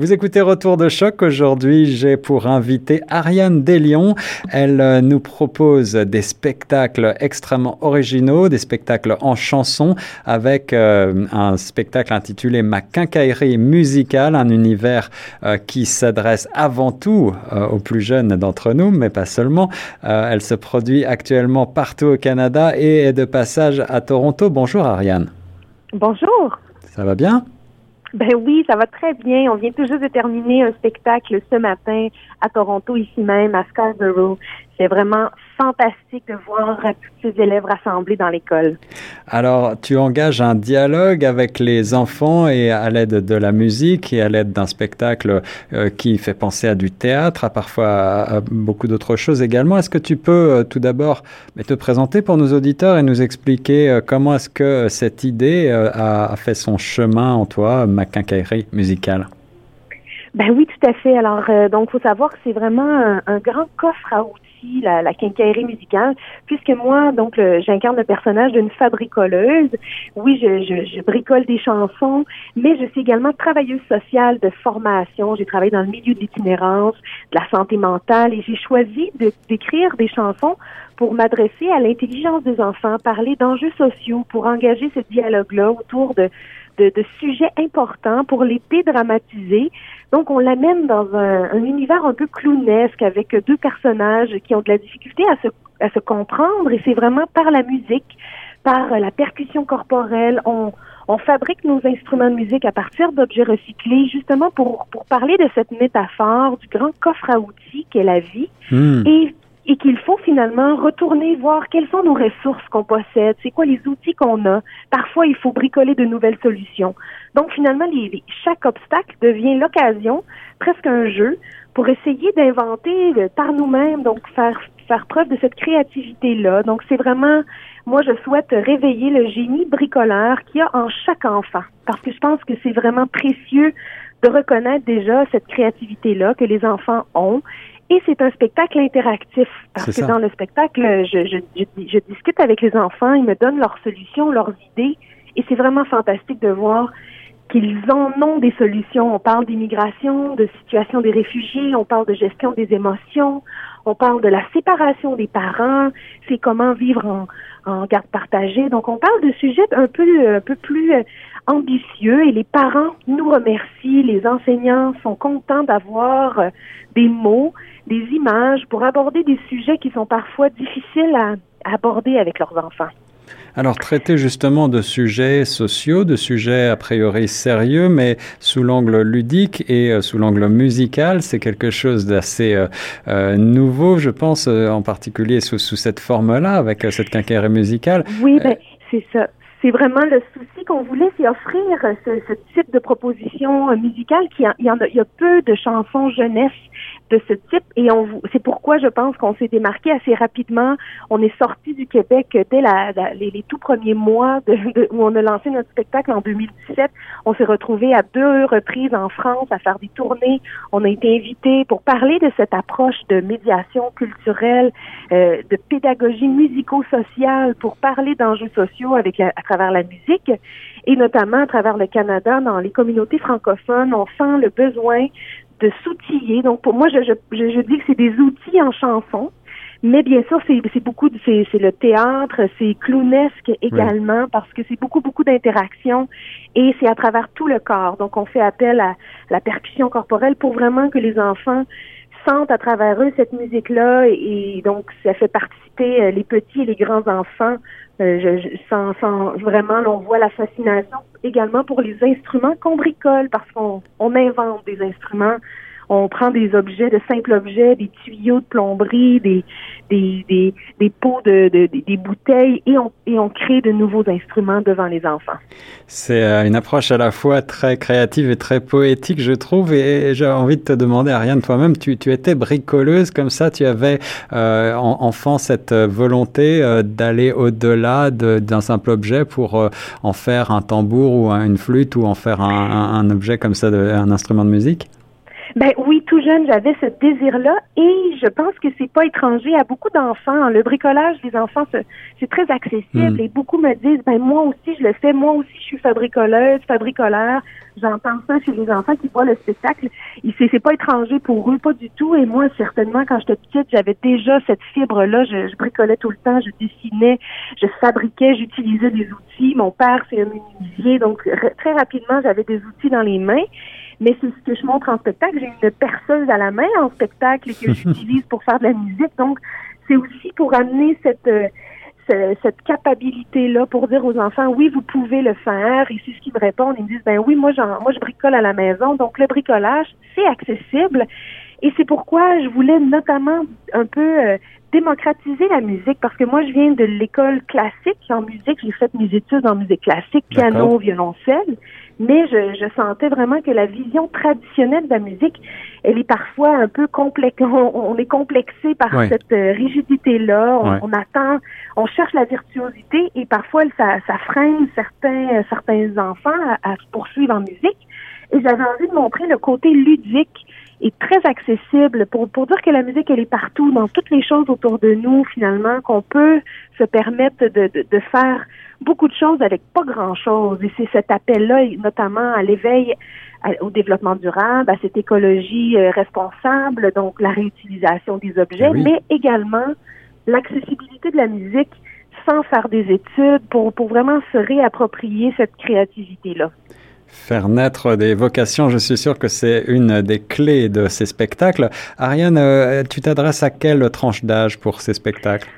Vous écoutez Retour de choc. Aujourd'hui, j'ai pour invité Ariane Deslions. Elle euh, nous propose des spectacles extrêmement originaux, des spectacles en chanson, avec euh, un spectacle intitulé Ma quincaillerie musicale, un univers euh, qui s'adresse avant tout aux plus jeunes d'entre nous, mais pas seulement. elle se produit actuellement partout au Canada et est de passage à Toronto. Bonjour Ariane. Bonjour. Ça va bien? Ben oui, ça va très bien. On vient tout juste de terminer un spectacle ce matin à Toronto, ici même, à Scarborough. C'est vraiment fantastique de voir tous ces élèves rassemblés dans l'école. Alors, tu engages un dialogue avec les enfants et à l'aide de la musique et à l'aide d'un spectacle euh, qui fait penser à du théâtre, à parfois à beaucoup d'autres choses également. Est-ce que tu peux euh, tout d'abord te présenter pour nos auditeurs et nous expliquer euh, comment est-ce que cette idée a, fait son chemin en toi, ma quincaillerie musicale? Ben oui, tout à fait. Alors, donc, faut savoir que c'est vraiment un, un, grand coffre à outils la, la quincaillerie musicale, puisque moi, donc, j'incarne le personnage d'une fabricoleuse. Oui, je, je, je, bricole des chansons, mais je suis également travailleuse sociale de formation. J'ai travaillé dans le milieu de l'itinérance, de la santé mentale, et j'ai choisi d'écrire des chansons pour m'adresser à l'intelligence des enfants, parler d'enjeux sociaux, pour engager ce dialogue-là autour de, de, de, sujets importants, pour les dédramatiser, donc, on l'amène dans un, univers un peu clownesque avec deux personnages qui ont de la difficulté à se, à se comprendre et c'est vraiment par la musique, par la percussion corporelle. On, on fabrique nos instruments de musique à partir d'objets recyclés, justement pour, pour parler de cette métaphore du grand coffre à outils qu'est la vie hmm. et et qu'il faut finalement retourner voir quelles sont nos ressources qu'on possède, c'est quoi les outils qu'on a. Parfois, il faut bricoler de nouvelles solutions. Donc, finalement, chaque obstacle devient l'occasion, presque un jeu, pour essayer d'inventer euh, par nous-mêmes, donc faire faire preuve de cette créativité-là. Donc, c'est vraiment, moi, je souhaite réveiller le génie bricoleur qu'il y a en chaque enfant, parce que je pense que c'est vraiment précieux de reconnaître déjà cette créativité-là que les enfants ont et c'est un spectacle interactif. Parce que dans le spectacle, je, je, je, discute avec les enfants, ils me donnent leurs solutions, leurs idées, et c'est vraiment fantastique de voir qu'ils en ont des solutions. On parle d'immigration, de situation des réfugiés, on parle de gestion des émotions, on parle de la séparation des parents, c'est comment vivre en, garde partagée. Donc on parle de sujets un peu un peu plus ambitieux et les parents nous remercient, les enseignants sont contents d'avoir des mots des images pour aborder des sujets qui sont parfois difficiles à, aborder avec leurs enfants. Alors, traiter justement de sujets sociaux, de sujets a priori sérieux, mais sous l'angle ludique et euh, sous l'angle musical, c'est quelque chose d'assez euh, euh, nouveau, je pense, en particulier sous, sous cette forme-là, avec cette quincaillerie musicale. Oui, ben, c'est ça. C'est vraiment le souci qu'on voulait, c'est offrir ce, ce, type de proposition musicale qui il y, en a, il y a peu de chansons jeunesse de ce type et on c'est pourquoi je pense qu'on s'est démarqué assez rapidement. On est sorti du Québec dès la, les, tout premiers mois de, où on a lancé notre spectacle en 2017. On s'est retrouvé à deux reprises en France à faire des tournées. On a été invité pour parler de cette approche de médiation culturelle, euh, de pédagogie musico-sociale pour parler d'enjeux sociaux avec à travers la musique et notamment à travers le Canada dans les communautés francophones. On sent le besoin de s'outiller. Donc, pour moi, je, je, je dis que c'est des outils en chanson. Mais bien sûr, c'est beaucoup, c'est le théâtre, c'est clownesque également parce que c'est beaucoup, beaucoup d'interactions et c'est à travers tout le corps. Donc, on fait appel à la percussion corporelle pour vraiment que les enfants sentent à travers eux cette musique-là et, donc ça fait participer euh, les petits et les grands enfants. Euh, je, sans, vraiment, on voit la fascination également pour les instruments qu'on bricole parce qu'on on invente des instruments on prend des objets, de simples objets, des tuyaux de plomberie, des, des, des, des pots de, de, des bouteilles et on, et on crée de nouveaux instruments devant les enfants. C'est euh, une approche à la fois très créative et très poétique, je trouve. Et j'ai envie de te demander, Ariane, toi-même, tu, tu étais bricoleuse comme ça, tu avais euh, enfant cette volonté euh, d'aller au-delà d'un simple objet pour en faire un tambour ou une flûte ou en faire un, un, objet comme ça, un instrument de musique? Ben oui, tout jeune, j'avais ce désir-là et je pense que c'est pas étranger à beaucoup d'enfants. Le bricolage, les enfants, c'est très accessible hmm. et beaucoup me disent, ben moi aussi je le fais, moi aussi je suis fabricoleuse, fabricolaire. J'entends ça chez les enfants qui voient le spectacle. C'est pas étranger pour eux, pas du tout. Et moi, certainement, quand j'étais petite, j'avais déjà cette fibre-là. Je, je, bricolais tout le temps, je dessinais, je fabriquais, j'utilisais des outils. Mon père, c'est un menuisier, donc très rapidement, j'avais des outils dans les mains mais c'est ce que je montre en spectacle. J'ai une perceuse à la main en spectacle et que j'utilise pour faire de la musique. Donc, c'est aussi pour amener cette euh, cette capacité-là pour dire aux enfants, oui, vous pouvez le faire. Et c'est ce qu'ils me répondent. Ils me disent, ben oui, moi, moi, je bricole à la maison. Donc, le bricolage, c'est accessible. Et c'est pourquoi je voulais notamment un peu euh, démocratiser la musique parce que moi je viens de l'école classique en musique, j'ai fait mes études en musique classique, piano, violoncelle, mais je, je, sentais vraiment que la vision traditionnelle de la musique, elle est parfois un peu complexe, on, est complexé par cette euh, rigidité là, on, attend, on cherche la virtuosité et parfois ça, ça freine certains certains enfants à, à se poursuivre en musique. Et j'avais envie de montrer le côté ludique est très accessible pour, pour dire que la musique, elle est partout, dans toutes les choses autour de nous, finalement, qu'on peut se permettre de, de, de faire beaucoup de choses avec pas grand-chose. Et c'est cet appel-là, notamment à l'éveil au développement durable, à cette écologie euh, responsable, donc la réutilisation des objets, mais également l'accessibilité de la musique sans faire des études pour, pour vraiment se réapproprier cette créativité-là. Faire naître des vocations, je suis sûr que c'est une des clés de ces spectacles. Ariane, euh, tu t'adresses à quelle tranche d'âge pour ces spectacles?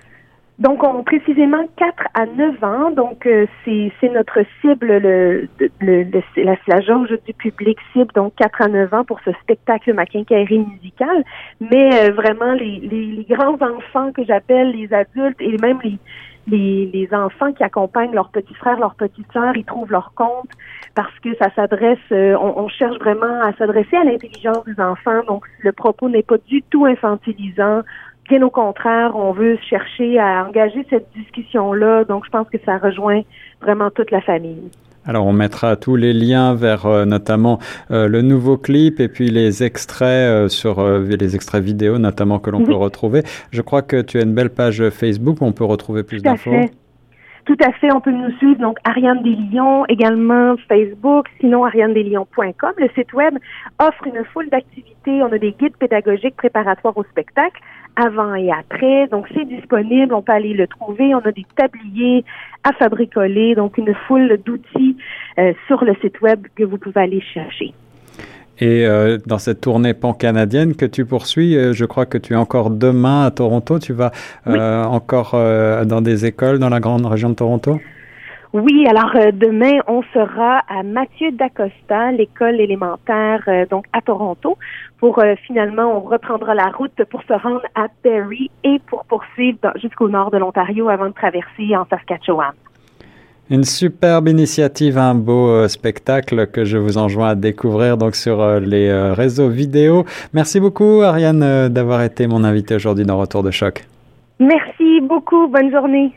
Donc, on, précisément 4 à 9 ans. Donc, euh, c'est notre cible, le, le, la, la jauge du public cible, donc 4 à 9 ans pour ce spectacle Ma quincaillerie musicale. Mais euh, vraiment, les, les, les, grands enfants que j'appelle, les adultes et même les, les, les enfants qui accompagnent leurs petits frères, leurs petites sœurs, ils trouvent leur compte parce que ça s'adresse, euh, on, on, cherche vraiment à s'adresser à l'intelligence des enfants. Donc, le propos n'est pas du tout infantilisant. Bien au contraire, on veut chercher à engager cette discussion-là. Donc, je pense que ça rejoint vraiment toute la famille. Alors on mettra tous les liens vers euh, notamment euh, le nouveau clip et puis les extraits euh, sur les extraits vidéo notamment que l'on peut retrouver. Je crois que tu as une belle page Facebook où on peut retrouver plus d'infos. Tout à fait, on peut nous suivre donc Ariane Deslions, également Facebook, sinon arianedeslions.com. Le site web offre une foule d'activités. On a des guides pédagogiques préparatoires au spectacle avant et après. Donc, c'est disponible. On peut aller le trouver. On a des tabliers à fabricoler. Donc, une foule d'outils euh, sur le site web que vous pouvez aller chercher. Et euh, dans cette tournée pan-canadienne que tu poursuis, euh, je crois que tu es encore demain à Toronto. Tu vas encore dans des écoles dans la grande région de Toronto? Oui, alors euh, demain, on sera à Mathieu d'Acosta, l'école élémentaire, euh, donc à Toronto, pour euh, finalement, on reprendra la route pour se rendre à Barrie et pour poursuivre jusqu'au nord de l'Ontario avant de traverser en Saskatchewan. Une superbe initiative, un beau spectacle que je vous enjoins à découvrir donc sur les réseaux vidéo. Merci beaucoup Ariane d'avoir été mon invité aujourd'hui dans Retour de choc. Merci beaucoup, bonne journée.